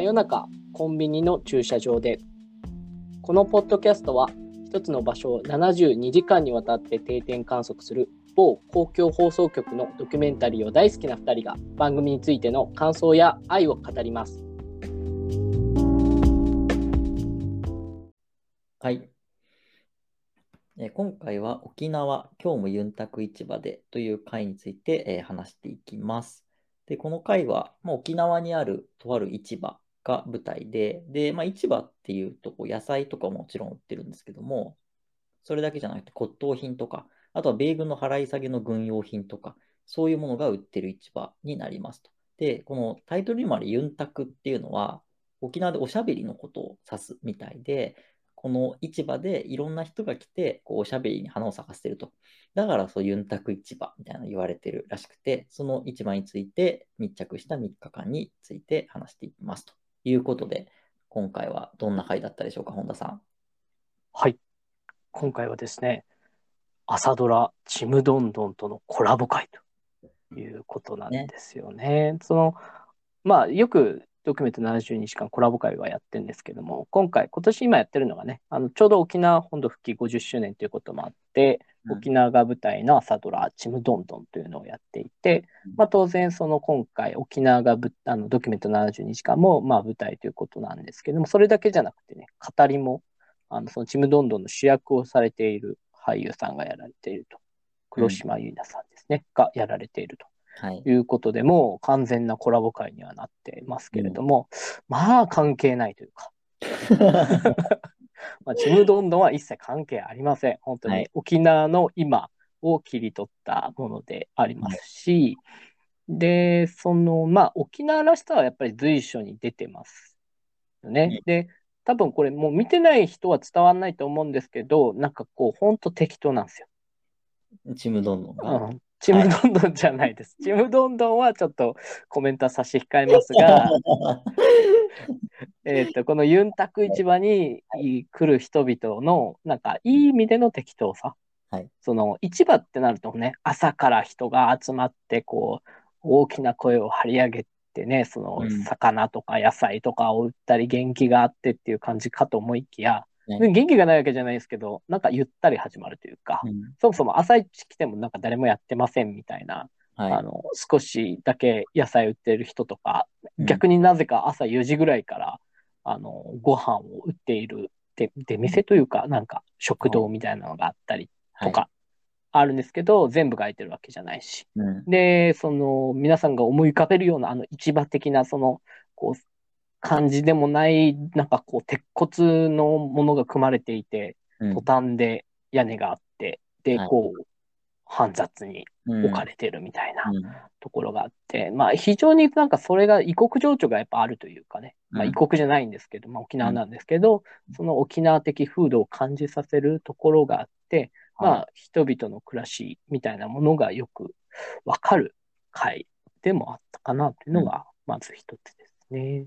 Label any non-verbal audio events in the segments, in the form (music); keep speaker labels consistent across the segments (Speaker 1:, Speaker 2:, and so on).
Speaker 1: 真夜中コンビニの駐車場でこのポッドキャストは一つの場所を72時間にわたって定点観測する某公共放送局のドキュメンタリーを大好きな2人が番組についての感想や愛を語ります。
Speaker 2: はい。え今回は沖縄今日もユンタク市場でという回について、え話していきます。で、この回は、まあ、沖縄にあるとある市場が舞台で、で、まあ、市場っていうと野菜とかももちろん売ってるんですけども、それだけじゃなくて骨董品とか、あとは米軍の払い下げの軍用品とか、そういうものが売ってる市場になりますと。で、このタイトルにもあるユンタクっていうのは、沖縄でおしゃべりのことを指すみたいで、この市場でいろんな人が来て、おしゃべりに花を咲かせてると。だからそうユンタク市場みたいなの言われてるらしくて、その市場について密着した3日間について話していきますということで、今回はどんな回だったでしょうか、本田さん。
Speaker 1: はい。今回はですね、朝ドラちむどんどんとのコラボ会ということなんですよね。その、まあ、よくドキュメント72時間コラボ会はやってるんですけども、今回、今年今やってるのがね、あのちょうど沖縄本土復帰50周年ということもあって、
Speaker 2: うん
Speaker 1: 沖縄が舞台の朝ドラちむどんどんというのをやっていて、まあ、当然その今回沖縄がぶあのドキュメント72時間もまあ舞台ということなんですけども、それだけじゃなくてね、語りもあのそのちむどんどんの主役をされている俳優さんがやられていると。黒島結菜さんですね、がやられている
Speaker 2: はい
Speaker 1: と。いうことで、もう完全なコラボ会にはなってますけれども、まあ関係ないというか、(laughs) まあ、ちむどんどんは一切関係ありません。本当に
Speaker 2: はい
Speaker 1: 沖縄の今を切り取ったものでありますし、で、その、まあ沖縄らしさはやっぱり随所に出てますよね。
Speaker 2: ね
Speaker 1: で、多分これもう見てない人は伝わらないと思うんですけど、なんかこう、本当適当なんですよ。
Speaker 2: ちむどんどんが。
Speaker 1: うん。ちむどんどんじゃないです。ちむどんどんはちょっとコメントは差し控えますが、(laughs) えっと、このユンタク市場に来る人々の、なんか、いい意味での適当さ。
Speaker 2: はい
Speaker 1: その、市場ってなるとね、朝から人が集まって、こう、大きな声を張り上げてね、その
Speaker 2: うん、
Speaker 1: 魚とか野菜とかを売ったり、元気があってっていう感じかと思いきや、元気がないわけじゃないですけど、なんかゆったり始まるというか、
Speaker 2: うん。
Speaker 1: そもそも朝一来てもなんか誰もやってませんみたいな、
Speaker 2: はい。
Speaker 1: あの、少しだけ野菜売ってる人とか、
Speaker 2: うん。
Speaker 1: 逆になぜか朝4時ぐらいから、あの、ご飯を売っている出出店というか、なんか食堂みたいなのがあったりとか、あるんですけど、全部が空いてるわけじゃないし。
Speaker 2: うん。
Speaker 1: で、その、皆さんが思い浮かべるような、あの、市場的な、その、こう、感じでもない、なんかこう、鉄骨のものが組まれていて、
Speaker 2: うん。
Speaker 1: トタンで屋根があって、で、
Speaker 2: はい。
Speaker 1: こう、煩雑に
Speaker 2: うん。
Speaker 1: 置かれてるみたいな
Speaker 2: うん。
Speaker 1: ところがあって、まあ非常になんかそれが異国情緒がやっぱあるというかね、まあ
Speaker 2: うん
Speaker 1: 異国じゃないんですけど、まあ沖縄なんですけど、その沖縄的風土を感じさせるところがあって、ま
Speaker 2: は
Speaker 1: あ人々の暮らしみたいなものがよくわかる回でもあったかなというのがまず一つですね。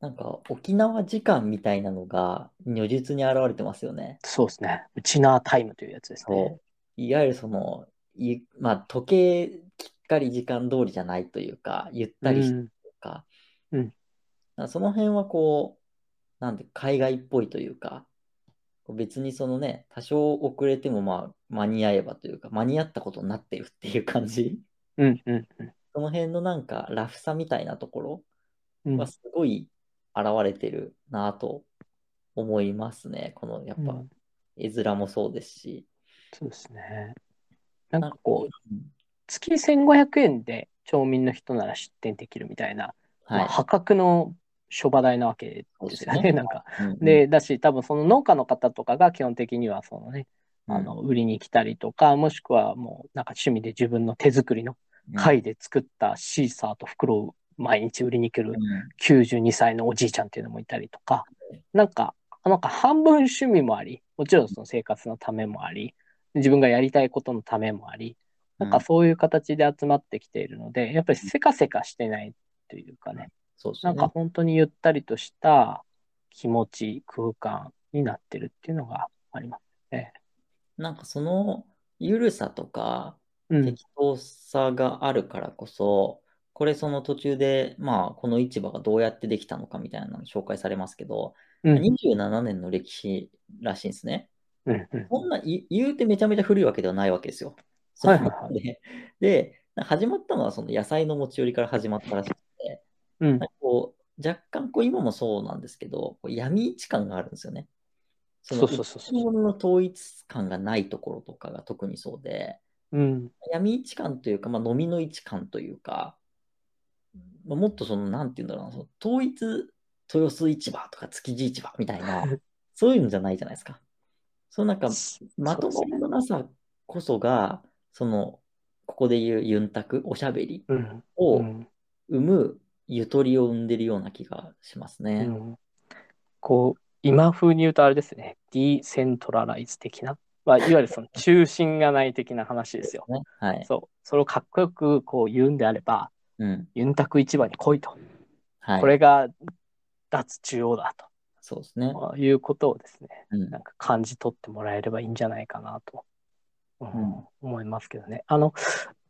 Speaker 2: なんか沖縄時間みたいなのが如実に現れてますよね。
Speaker 1: そうですね。ウチナータイムというやつですね。
Speaker 2: いわゆるその、いまあ、時計きっかり時間通りじゃないというか、ゆったりしてるとか、
Speaker 1: うん
Speaker 2: だからその辺はこう、なんで海外っぽいというか、別にそのね、多少遅れてもまあ間に合えばというか、間に合ったことになってるっていう感じ。
Speaker 1: うんうんうん
Speaker 2: その辺のなんかラフさみたいなところ
Speaker 1: うん
Speaker 2: はすごい現れてるなと思いますね。このやっぱ
Speaker 1: うん
Speaker 2: 絵面もそうですし。
Speaker 1: そうですね。なんかこう、
Speaker 2: うん
Speaker 1: 月1500円で町民の人なら出店できるみたいな、まあ
Speaker 2: はい。
Speaker 1: 破格の諸場代なわけですよね。
Speaker 2: ね (laughs)
Speaker 1: なんか。
Speaker 2: うんうん
Speaker 1: で、だし、多分その農家の方とかが基本的にはそのね、あの、売りに来たりとか、もしくはもうなんか趣味で自分の手作りの貝で作ったシーサーと袋を毎日売りに来る
Speaker 2: うん
Speaker 1: 92歳のおじいちゃんっていうのもいたりとか、なんか、なんか半分趣味もあり、もちろんその生活のためもあり、自分がやりたいことのためもあり、なんかそういう形で集まってきているので、やっぱりせかせかしてないというかね、
Speaker 2: そうね
Speaker 1: なんか本当にゆったりとした気持ち、空間になってるっていうのがありますね。
Speaker 2: なんかそのゆるさとか
Speaker 1: うん。
Speaker 2: 適当さがあるからこそ、これその途中で、まあ、この市場がどうやってできたのかみたいなの紹介されますけど、
Speaker 1: うん。
Speaker 2: 27年の歴史らしいんですね。
Speaker 1: うん。うん。
Speaker 2: そんな言言うてめちゃめちゃ古いわけではないわけですよ。
Speaker 1: はいはいはい
Speaker 2: でで、始まったのはその野菜の持ち寄りから始まったらしくて、
Speaker 1: うん
Speaker 2: こう若干こう今もそうなんですけど、こう闇市感があるんですよね。の
Speaker 1: そうそうそうそう
Speaker 2: 一物の統一感がないところとかが特にそうで、
Speaker 1: うん。
Speaker 2: 闇市感というか、まあ、飲みの市感というか、まあもっとその、なんていうんだろうな、その統一豊洲市場とか築地市場みたいな、(laughs) そういうのじゃないじゃないですか。そのなんか、まとまりのなさこそが、その、ここで言うユンタク、おしゃべり
Speaker 1: うん。
Speaker 2: を
Speaker 1: うん
Speaker 2: 生む、ゆとりを生んでるような気がしますね。
Speaker 1: うんこう、今風に言うとあれですね、ディセントラライズ的な、まあ、いわゆるその (laughs) 中心がない的な話ですよ。
Speaker 2: ね。はい。
Speaker 1: そう。それをかっこよくこう言うんであれば、
Speaker 2: うん。
Speaker 1: ユンタク市場に来いと。
Speaker 2: はい。
Speaker 1: これが脱中央だ
Speaker 2: そうですね。
Speaker 1: ということをですね、
Speaker 2: うん
Speaker 1: なんか感じ取ってもらえればいいんじゃないかなと、うん
Speaker 2: うん
Speaker 1: 思いますけどね。あの、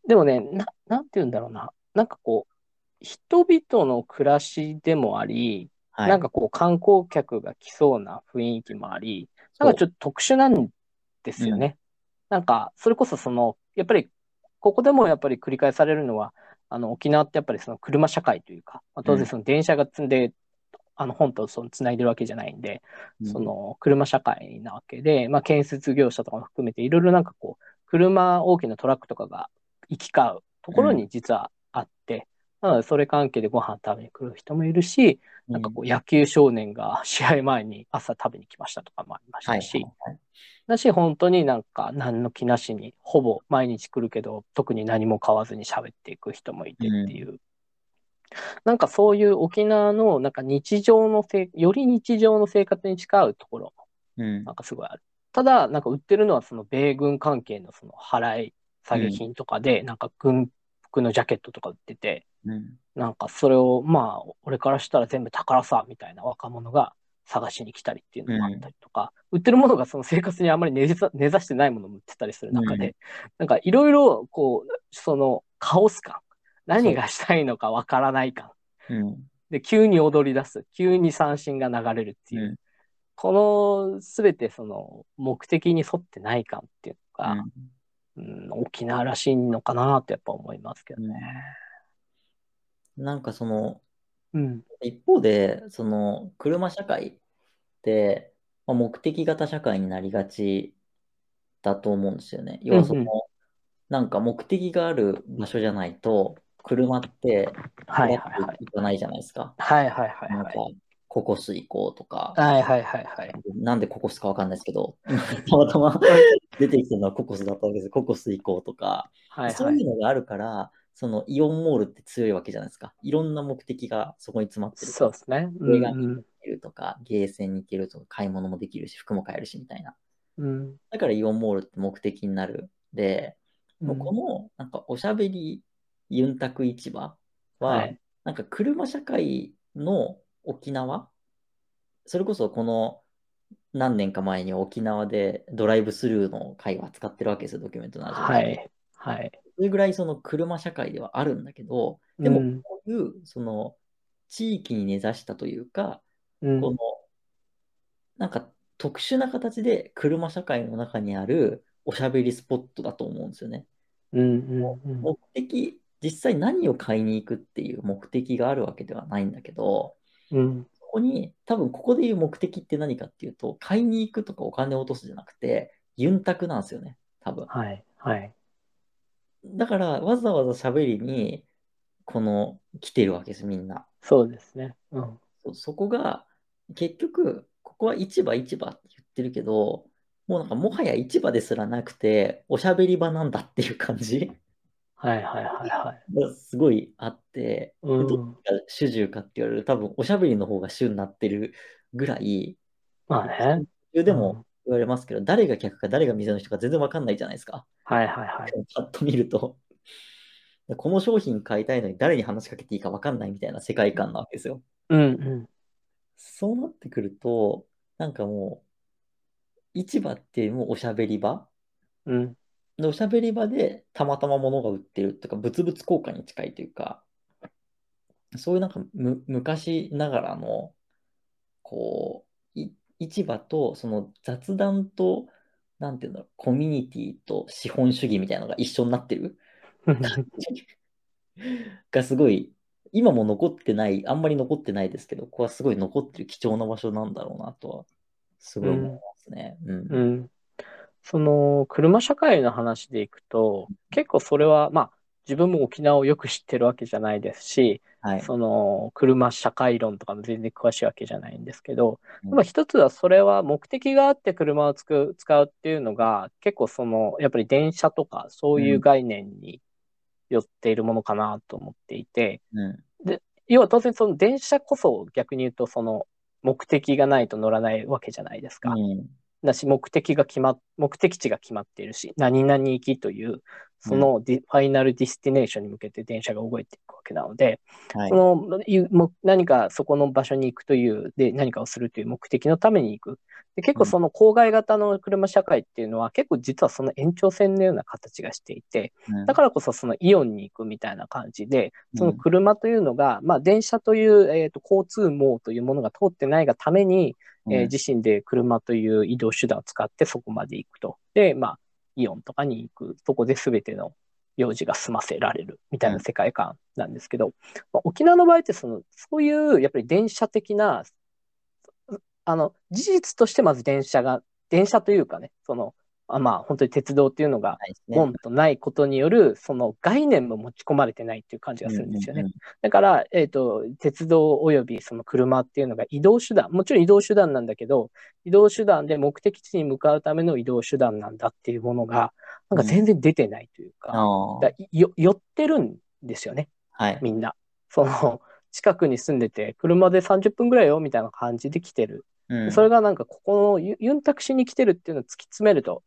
Speaker 1: でもね、ななんて言うんだろうな。なんかこう、人々の暮らしでもあり、
Speaker 2: はい。
Speaker 1: なんかこう観光客が来そうな雰囲気もあり、なんかちょっと特殊なんですよね。なんか、それこそその、やっぱり、ここでもやっぱり繰り返されるのは、あの、沖縄ってやっぱりその車社会というか、まあ、当
Speaker 2: うん。
Speaker 1: 然その電車が積んで、あの、本とその繋いでるわけじゃないんで、
Speaker 2: うん。
Speaker 1: その車社会なわけで、まあ、建設業者とかも含めて、いろいろなんかこう、車、大きなトラックとかが行き交うところに実はあって、なので、それ関係でご飯食べに来る人もいるし、なんかこう、野球少年が (laughs) 試合前に朝食べに来ましたとかもありまし
Speaker 2: はい
Speaker 1: たし、
Speaker 2: はい。
Speaker 1: だし、本当になんか何の気なしに、ほぼ毎日来るけど、特に何も買わずに喋っていく人もいてっていう。なんかそういう沖縄のなんか日常のせい、より日常の生活に近いところ、
Speaker 2: うん。
Speaker 1: なんかすごいある。ただ、なんか売ってるのはその米軍関係のその払い作業品とかで、なんか軍服のジャケットとか売ってて、
Speaker 2: うん
Speaker 1: なんかそれをまあ、俺からしたら全部宝さ、みたいな若者が探しに来たりっていうのもあったりとか、売ってるものがその生活にあんまり根ざ根ざしてないものも売ってたりする中で、
Speaker 2: う
Speaker 1: なんかいろいろこう、そのカオス感、何がしたいのかわからない感、
Speaker 2: う。ん。
Speaker 1: で、急に踊り出す、急に三振が流れるっていう、
Speaker 2: うん。
Speaker 1: このすべてその目的に沿ってない感っていうのが、
Speaker 2: うん
Speaker 1: うん沖縄らしいのかなとやっぱ思いますけどね。
Speaker 2: なんかその、
Speaker 1: うん。
Speaker 2: 一方で、その車社会って、まあ、目的型社会になりがちだと思うんですよね。要はその、
Speaker 1: うんうん
Speaker 2: なんか目的がある場所じゃないと、車って
Speaker 1: はいはいはい。
Speaker 2: 行かないじゃないですか。
Speaker 1: はいはいはい
Speaker 2: なんか
Speaker 1: はい。、
Speaker 2: ココス行こうとか、
Speaker 1: はいはいはいはい。
Speaker 2: なんでココスかわかんないですけど、(laughs) たまたま出てきたのはココスだったわけです。ココス行こうとか、
Speaker 1: はいはい。
Speaker 2: そういうのがあるから、そのイオンモールって強いわけじゃないですか。いろんな目的がそこに詰まってる
Speaker 1: そうですね。うん
Speaker 2: 行けるとか、ゲーセンに行けるとか、買い物もできるし、服も買えるしみたいな。
Speaker 1: うん。
Speaker 2: だからイオンモールって目的になる。で、
Speaker 1: うん
Speaker 2: もうこの、なんかおしゃべりユンタク市場は、
Speaker 1: はい
Speaker 2: なんか車社会の沖縄、それこそこの何年か前に沖縄でドライブスルーの会話使ってるわけですよ、ドキュメントの
Speaker 1: はい。はい。
Speaker 2: それぐらいその車社会ではあるんだけど、でも
Speaker 1: うん
Speaker 2: こういうその地域に根ざしたというか、
Speaker 1: うん
Speaker 2: このなんか特殊な形で車社会の中にあるおしゃべりスポットだと思うんですよね。
Speaker 1: うんうんうん
Speaker 2: 目的、実際何を買いに行くっていう目的があるわけではないんだけど、
Speaker 1: うん
Speaker 2: そこに多分ここで言う目的って何かっていうと、買いに行くとかお金を落とすじゃなくて、ユンタクなんですよね、多分。
Speaker 1: はい。はい。
Speaker 2: だからわざわざ喋りに、この来てるわけです、みんな。
Speaker 1: そうですね。うん。
Speaker 2: そそこが、結局、ここは市場市場って言ってるけど、もうなんかもはや市場ですらなくて、おしゃべり場なんだっていう感じ
Speaker 1: はいはいはいはい。
Speaker 2: がすごいあって、
Speaker 1: うん
Speaker 2: でどっちが主従かって言われると多分おしゃべりの方が主になってるぐらい、
Speaker 1: まあね。
Speaker 2: でも言われますけど、誰が客か誰が店の人か全然わかんないじゃないですか。
Speaker 1: はいはいはい。
Speaker 2: パッと見ると。この商品買いたいのに誰に話しかけていいかわかんないみたいな世界観なわけですよ。
Speaker 1: うんうん。
Speaker 2: そうなってくると、なんかもう、市場ってもうおしゃべり場？
Speaker 1: うん。
Speaker 2: でおしゃべり場でたまたま物が売ってるとか、物々交換に近いというか、そういうなんかむ昔ながらの、こう、い市場とその雑談と、なんていうんだろう、コミュニティと資本主義みたいなのが一緒になってる (laughs) がすごい、今も残ってない、あんまり残ってないですけど、ここはすごい残ってる貴重な場所なんだろうなとは、すごい思いますね。うん。
Speaker 1: うん。その、車社会の話でいくと、結構それは、まあ、自分も沖縄をよく知ってるわけじゃないですし、
Speaker 2: はい。
Speaker 1: その、車社会論とかも全然詳しいわけじゃないんですけど、
Speaker 2: うん
Speaker 1: まあ一つはそれは目的があって車をつく使うっていうのが、結構その、やっぱり電車とかそういう概念に寄っているものかなと思っていて、
Speaker 2: うん。
Speaker 1: 要は当然その電車こそ逆に言うとその目的がないと乗らないわけじゃないですか。
Speaker 2: うん。
Speaker 1: だし目的が決まっ、目的地が決まっているし、何々行きという、そのディ、 final destination に向けて電車が動いていくわけなので、
Speaker 2: はい
Speaker 1: そ。の何かそこの場所に行くという、で、何かをするという目的のために行く。で結構その郊外型の車社会っていうのは結構実はその延長線のような形がしていて、だからこそそのイオンに行くみたいな感じで、その車というのが、まあ電車という、えーと交通網というものが通ってないがために、えー自身で車という移動手段を使ってそこまで行くと。で、まあ、イオンとかに行く。そこで全ての用事が済ませられるみたいな世界観なんですけど、まあ、沖縄の場合ってその、そういうやっぱり電車的な、あの、事実としてまず電車が、電車というかね、その、あまあ本当に鉄道っていうのが
Speaker 2: ないですね
Speaker 1: ボンとないことによる、その概念も持ち込まれてないっていう感じがするんですよね。
Speaker 2: うんうん
Speaker 1: だから、えっ、と、鉄道及びその車っていうのが移動手段、もちろん移動手段なんだけど、移動手段で目的地に向かうための移動手段なんだっていうものが、なんか全然出てないというか、
Speaker 2: ああ
Speaker 1: だよ寄ってるんですよね、
Speaker 2: はい。
Speaker 1: みんな。その、近くに住んでて、車で30分ぐらいよみたいな感じで来てる。
Speaker 2: うん
Speaker 1: それがなんかここのユユンタクシーに来てるっていうのを突き詰めると、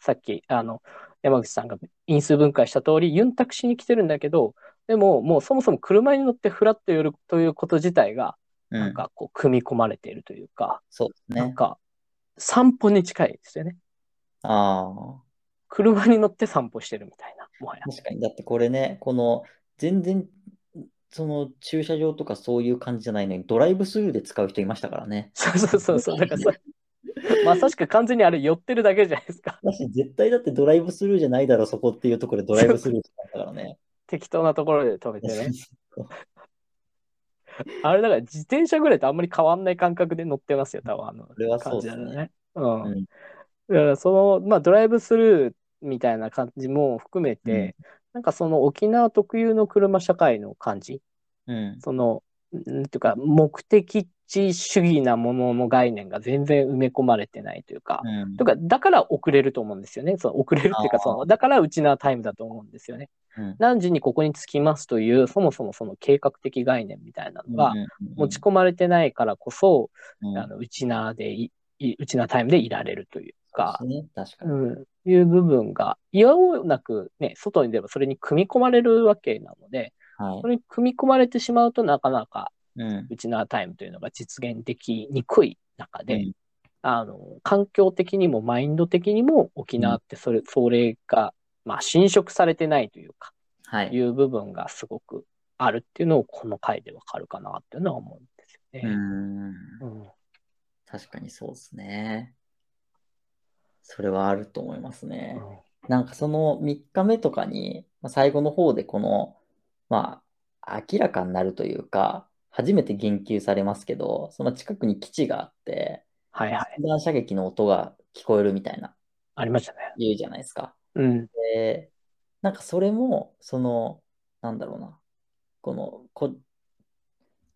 Speaker 1: さっき、あの、山口さんが因数分解した通り、ユンタクシーに来てるんだけど、でももうそもそも車に乗ってフラッと寄るということ自体が、
Speaker 2: うん
Speaker 1: なんかこう、組み込まれているというか、
Speaker 2: そうですね。
Speaker 1: なんか、散歩に近いですよね。
Speaker 2: ああ。
Speaker 1: 車に乗って散歩してるみたいな、もはや。
Speaker 2: 確かに。だってこれね、この、全然、その駐車場とかそういう感じじゃないのに、ドライブスルーで使う人いましたからね。
Speaker 1: そうそうそうそう。だから (laughs) まさしく完全にあれ寄ってるだけじゃないですか。
Speaker 2: だし、絶対だってドライブスルーじゃないだろ、そこっていうところでドライブスルーしたからね。
Speaker 1: 適当なところで止めてね。(laughs) あれだから自転車ぐらいとあんまり変わんない感覚で乗ってますよ、多分あの感じだ
Speaker 2: ね。
Speaker 1: ね。うん。
Speaker 2: うん
Speaker 1: だからその、まあドライブスルーみたいな感じも含めて、なんかその沖縄特有の車社会の感じ、
Speaker 2: うん。
Speaker 1: その、なんていうか、目的地主義なものの概念が全然埋め込まれてないというか、
Speaker 2: うん
Speaker 1: とか、だから遅れると思うんですよね。その遅れるっていうか、その、だからうちなタイムだと思うんですよね。
Speaker 2: うん
Speaker 1: 何時にここに着きますという、そもそもその計画的概念みたいなのが持ち込まれてないからこそ、
Speaker 2: うん
Speaker 1: あの、うちなでい、いうちなタイムでいられるというか、
Speaker 2: そうですね、確かに。
Speaker 1: うん、いう部分が、いやおうなくね、外に出ればそれに組み込まれるわけなので、
Speaker 2: はい
Speaker 1: そ。れに組み込まれてしまうとなかなか
Speaker 2: うん。
Speaker 1: うちなタイムというのが実現できにくい中で、
Speaker 2: うん
Speaker 1: あの、環境的にもマインド的にも沖縄ってそれ、それが、まあ、侵食されてないというか、
Speaker 2: はい。
Speaker 1: いう部分がすごくあるっていうのをこの回でわかるかなっていうのは思うんですよね。
Speaker 2: うん。
Speaker 1: うん
Speaker 2: 確かにそうですね。それはあると思いますね。
Speaker 1: うん
Speaker 2: なんかその3日目とかに、まあ最後の方でこの、まあ、明らかになるというか、初めて言及されますけど、その近くに基地があって、
Speaker 1: はいはい。
Speaker 2: 実弾射撃の音が聞こえるみたいな
Speaker 1: ありましたね。
Speaker 2: 言うじゃないですか。
Speaker 1: うん。
Speaker 2: で、なんかそれも、その、なんだろうな、この、こ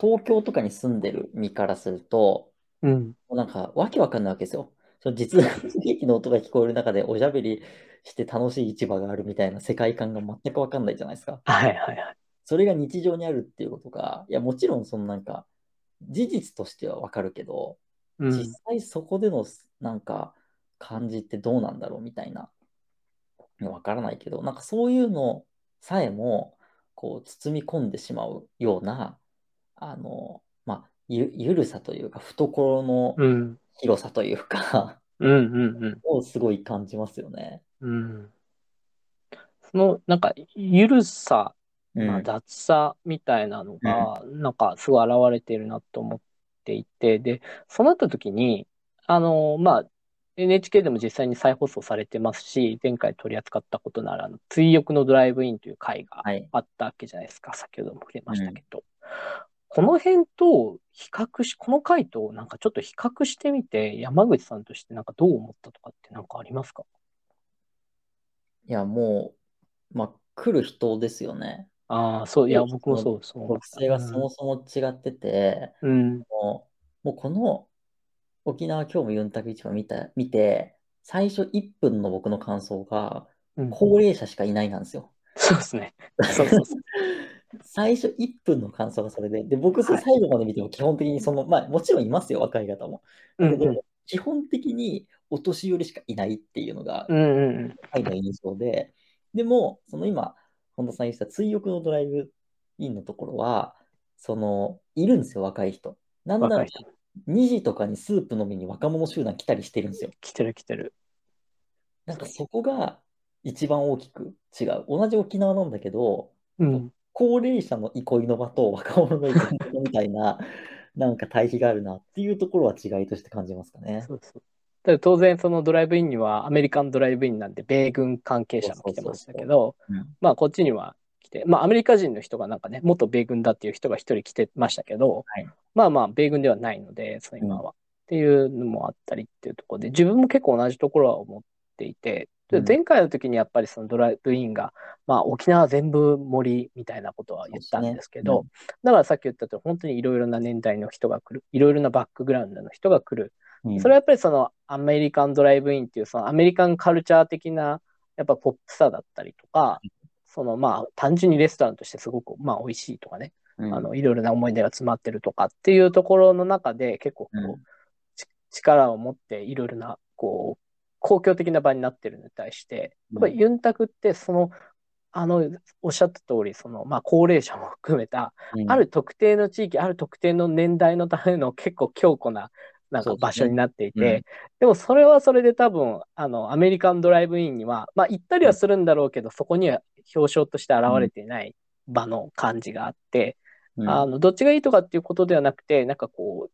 Speaker 2: 東京とかに住んでる身からすると、
Speaker 1: うん。
Speaker 2: なんかわけわかんないわけですよ。その実弾射撃の音が聞こえる中でおしゃべりして楽しい市場があるみたいな世界観が全くわかんないじゃないですか。
Speaker 1: はいはいはい。
Speaker 2: それが日常にあるっていうことが、いや、もちろんそのなんか、事実としてはわかるけど、
Speaker 1: うん
Speaker 2: 実際そこでのなんか感じってどうなんだろうみたいな、わからないけど、なんかそういうのさえも、こう包み込んでしまうような、あの、まあ、ゆ、ゆるさというか、懐の
Speaker 1: うん。
Speaker 2: 広さというか、
Speaker 1: うんうんうん。
Speaker 2: をすごい感じますよね。
Speaker 1: うん。その、なんか、ゆるさまあ、
Speaker 2: うん。
Speaker 1: 雑さみたいなのが、なんかすごい現れてるなと思っていて、で、そうなった時に、あの、まあ、NHK でも実際に再放送されてますし、前回取り扱ったことなら、追憶のドライブインという回が
Speaker 2: はい。
Speaker 1: あったわけじゃないですか。先ほども触れましたけど。この辺と比較し、この回となんかちょっと比較してみて、山口さんとしてなんかどう思ったとかってなんかありますか？
Speaker 2: いや、もう、まあ、来る人ですよね。
Speaker 1: ああ、そう、いや、僕もそう、そう。
Speaker 2: 特性がそもそも違ってて、
Speaker 1: うん。
Speaker 2: もう、もうこの沖縄今日もユンタク市場見た、見て、最初1分の僕の感想が、
Speaker 1: うん、
Speaker 2: 高齢者しかいないなんですよ。
Speaker 1: そうですね。そうそうそう。(laughs)
Speaker 2: 最初1分の感想がそれで、で、僕、それ
Speaker 1: はい
Speaker 2: 最後まで見ても基本的にその、まあ、もちろんいますよ、若い方も。だけど、
Speaker 1: うんうん
Speaker 2: 基本的にお年寄りしかいないっていうのが、
Speaker 1: うんうんう
Speaker 2: の印象で、でも、その今、本田さん言ってた追憶のドライブインのところは、その、いるんですよ、若い人。なんなら
Speaker 1: 若い人。
Speaker 2: 2時とかにスープ飲みに若者集団来たりしてるんですよ。
Speaker 1: 来てる来てる。
Speaker 2: なんかそこが一番大きく違う。同じ沖縄なんだけど、
Speaker 1: うん。
Speaker 2: 高齢者の憩いの場と若者の憩いの場みたいな、なんか対比があるなっていうところは違いとして感じますかね。
Speaker 1: そうそう。ただ当然そのドライブインにはアメリカンドライブインなんで米軍関係者も来てましたけど、
Speaker 2: うん。
Speaker 1: まあこっちには来て、まあアメリカ人の人がなんかね、元米軍だっていう人が一人来てましたけど、
Speaker 2: はい。
Speaker 1: まあまあ米軍ではないので、その今は。っていうのもあったりっていうところで、自分も結構同じところは思っていて、前回の時にやっぱりそのドライブインが、まあ沖縄全部森みたいなことは言ったんですけど、
Speaker 2: そう
Speaker 1: だからさっき言ったとおり本当にいろいろな年代の人が来る、いろいろなバックグラウンドの人が来る。
Speaker 2: うん。
Speaker 1: それはやっぱりそのアメリカンドライブインっていうそのアメリカンカルチャー的なやっぱポップさだったりとか、そのまあ単純にレストランとしてすごくまあ美味しいとかね、
Speaker 2: うん。
Speaker 1: あのいろいろな思い出が詰まってるとかっていうところの中で結構こう、
Speaker 2: うん。
Speaker 1: ち力を持っていろいろなこう公共的な場になってるのに対して、やっぱりユンタクってそのあのおっしゃった通りそのまあ高齢者も含めた
Speaker 2: うん。
Speaker 1: ある特定の地域、ある特定の年代のための結構強固ななんか場所になっていて、
Speaker 2: うん。
Speaker 1: でもそれはそれで多分、あの、アメリカンドライブインには、まあ行ったりはするんだろうけど、そこには表彰として現れていない場の感じがあって、
Speaker 2: うん。
Speaker 1: あの、どっちがいいとかっていうことではなくて、なんかこう、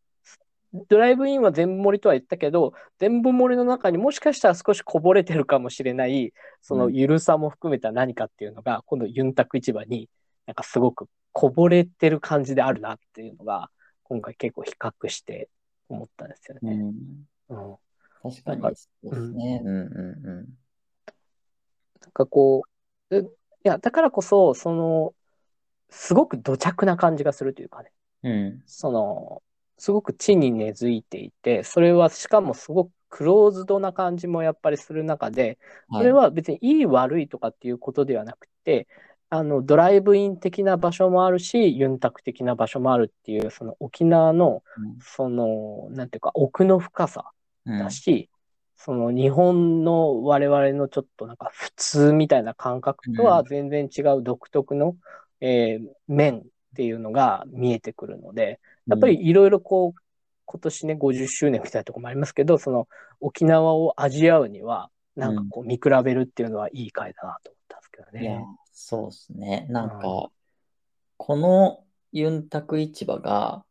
Speaker 1: ドライブインは全部盛りとは言ったけど、全部盛りの中にもしかしたら少しこぼれてるかもしれない、そのゆるさも含めた何かっていうのが、今度ユンタク市場になんかすごくこぼれてる感じであるなっていうのが、今回結構比較してですよね。
Speaker 2: うん
Speaker 1: うん
Speaker 2: 確かにそうですね。うんうん
Speaker 1: なんかこう、えいや、だからこそ、その、すごく土着な感じがするというかね、
Speaker 2: うん。うん
Speaker 1: その、すごく地に根付いていて、それはしかもすごくクローズドな感じもやっぱりする中で、それは別にいい悪いとかっていうことではなくて、あの、ドライブイン的な場所もあるし、ユンタク的な場所もあるっていう、その沖縄の、その、なんていうか、奥の深さ
Speaker 2: うん。
Speaker 1: だし、その日本の我々のちょっとなんか普通みたいな感覚とは全然違う独特の、えー面っていうのが見えてくるので、やっぱりいろいろこう、今年ね、50周年みたいなところもありますけど、その沖縄を味わうには、なんかこう見比べるっていうのはいい回だなと思ったんですけど
Speaker 2: いや
Speaker 1: ね。、
Speaker 2: そうですね。なん
Speaker 1: うん
Speaker 2: か、このユンタク市場が、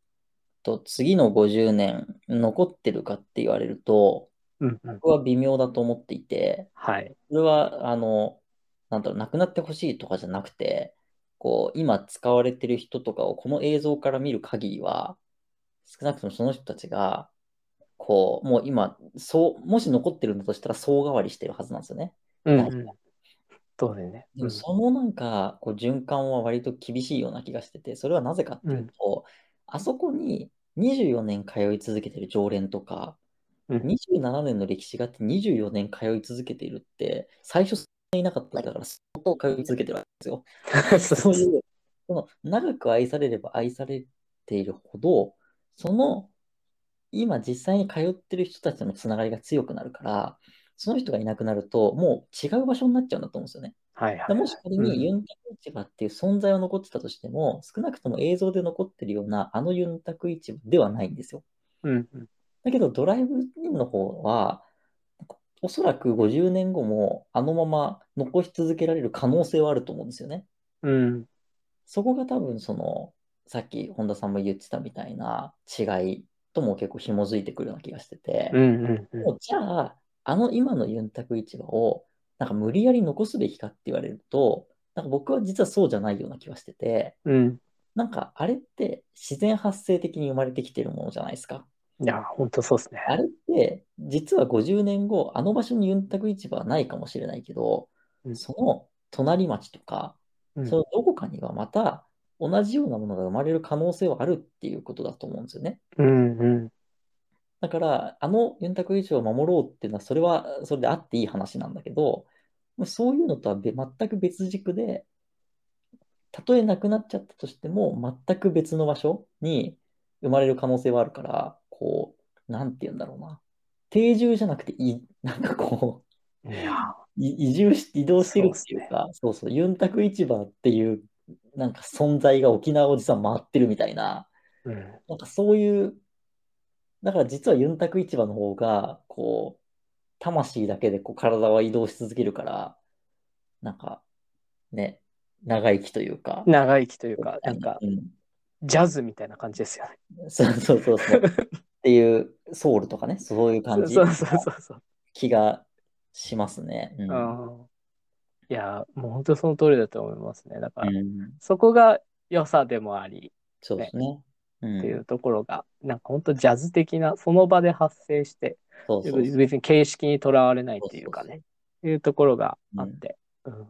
Speaker 2: と次の50年残ってるかって言われると、
Speaker 1: うんうん。
Speaker 2: 僕は微妙だと思っていて、
Speaker 1: はい。
Speaker 2: それは、あの、なんだろう、なくなってほしいとかじゃなくて、こう、今使われてる人とかをこの映像から見る限りは、少なくともその人たちが、こう、もう今、そう、もし残ってるんだとしたら、総変わりしてるはずなんですよね。
Speaker 1: うんうん。そうだよね。
Speaker 2: でもそのなんか、こう循環は割と厳しいような気がしてて、それはなぜかっていうと、あそこに24年通い続けてる常連とか、
Speaker 1: うん
Speaker 2: 27年の歴史があって24年通い続けているって、最初そんなにいなかっただから、相当通い続けてるわけですよ。(laughs) そういう、その長く愛されれば愛されているほど、その今実際に通ってる人たちとのつながりが強くなるから、その人がいなくなると、もう違う場所になっちゃうんだと思うんですよね。
Speaker 1: はいはい。
Speaker 2: でもし仮
Speaker 1: うん
Speaker 2: にユンタク市場っていう存在は残ってたとしても、少なくとも映像で残ってるようなあのユンタク市場ではないんですよ。
Speaker 1: うんうん。
Speaker 2: だけどドライブインの方は、おそらく50年後もあのまま残し続けられる可能性はあると思うんですよね。
Speaker 1: うん。
Speaker 2: そこが多分その、さっき本田さんも言ってたみたいな違いとも結構紐づいてくるような気がしてて、
Speaker 1: うんうんうん
Speaker 2: もうじゃあ、あの今のユンタク市場を、なんか無理やり残すべきかって言われると、なんか僕は実はそうじゃないような気はしてて、
Speaker 1: うん。
Speaker 2: なんかあれって自然発生的に生まれてきてるものじゃないですか。
Speaker 1: いや、本当そうですね。
Speaker 2: あれって、実は50年後、あの場所にユンタク市場はないかもしれないけど、
Speaker 1: うん
Speaker 2: その隣町とか、
Speaker 1: うん
Speaker 2: そのどこかにはまた同じようなものが生まれる可能性はあるっていうことだと思うんですよね。
Speaker 1: うんうん。
Speaker 2: だから、あのユンタク市場を守ろうっていうのは、それはそれであっていい話なんだけど、そういうのとはべ全く別軸で、たとえなくなっちゃったとしても、全く別の場所に生まれる可能性はあるから、こう、なんて言うんだろうな。定住じゃなくてい、なんかこう、い移住し、移動してるっていうか、そうそう、ユンタク市場っていう、なんか存在が沖縄おじさん回ってるみたいな、
Speaker 1: うん。
Speaker 2: なんかそういう、だから実はユンタク市場の方が、こう、魂だけでこう体は移動し続けるから、なんか、ね、長生きというか、
Speaker 1: 長生きというか、なんか、
Speaker 2: うん、
Speaker 1: ジャズみたいな感じですよね。
Speaker 2: そうそうそうそう。っていう、ソウルとかね、そういう感じ
Speaker 1: そうそうそうそう。
Speaker 2: 気がしますね。うん。
Speaker 1: うんいや、もう本当その通りだと思いますね。だから、
Speaker 2: うん
Speaker 1: そこが良さでもあり
Speaker 2: そうですね。うん
Speaker 1: っていうところが、なんか本当ジャズ的な、その場で発生して、別に形式にとらわれないっていうかね、いうところがあって、うん。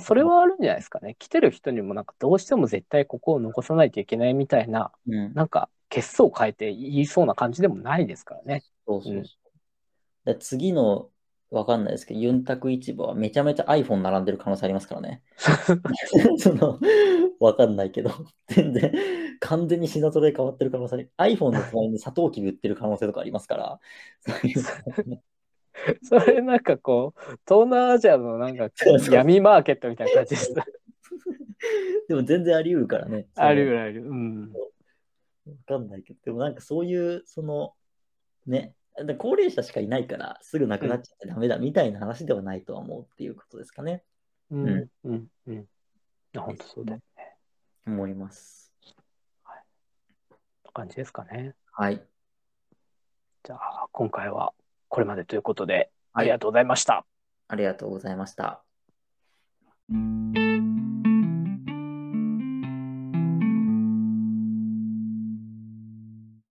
Speaker 1: それはあるんじゃないですかね。来てる人にもなんかどうしても絶対ここを残さないといけないみたいな、
Speaker 2: うん。
Speaker 1: なんか結相を変えて言いそうな感じでもないですからね。
Speaker 2: そうそうそう。
Speaker 1: うん。
Speaker 2: で次の、わかんないですけど、ユンタク市場はめちゃめちゃ iPhone 並んでる可能性ありますからね。(laughs) その、わかんないけど、全然、完全に品揃え変わってる可能性 iPhone の隣にサトウキビ売ってる可能性とかありますから、(laughs) そ
Speaker 1: れなんかこう、東南アジアのなんか闇マーケットみたいな感じです。(laughs)
Speaker 2: でも全然あり得るからね。
Speaker 1: あるぐらいある。うん。
Speaker 2: わかんないけど、でもなんかそういう、その、ね、で高齢者しかいないから、すぐ亡くなっちゃってダメだみたいな話ではないとは思うっていうことですかね。
Speaker 1: うん。うん。うん。いや、本当そうだよね。
Speaker 2: 思います。
Speaker 1: 感じですかね。
Speaker 2: はい。
Speaker 1: じゃあ、今回はこれまでということで、あ
Speaker 2: はい
Speaker 1: りがとうございました。
Speaker 2: ありがとうございました。